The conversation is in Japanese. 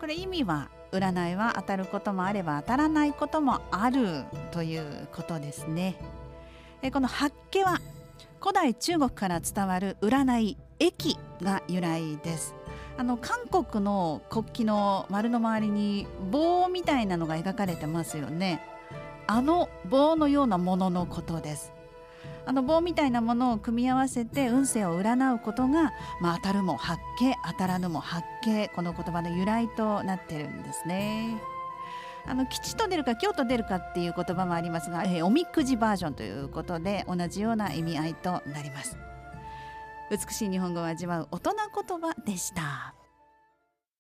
これ意味は占いは当たることもあれば当たらないこともあるということですね。えこの八家は古代中国から伝わる占い駅が由来です。あの韓国の国旗の丸の周りに棒みたいなのが描かれてますよね。あの棒のようなもののことです。あの棒みたいなものを組み合わせて運勢を占うことが、まあ、当たるも八景当たらぬも八景この言葉の由来となってるんですね。あの吉と出るか京と出るかっていう言葉もありますが、えー、おみくじバージョンということで同じような意味合いとなります美しい日本語を味わう大人言葉でした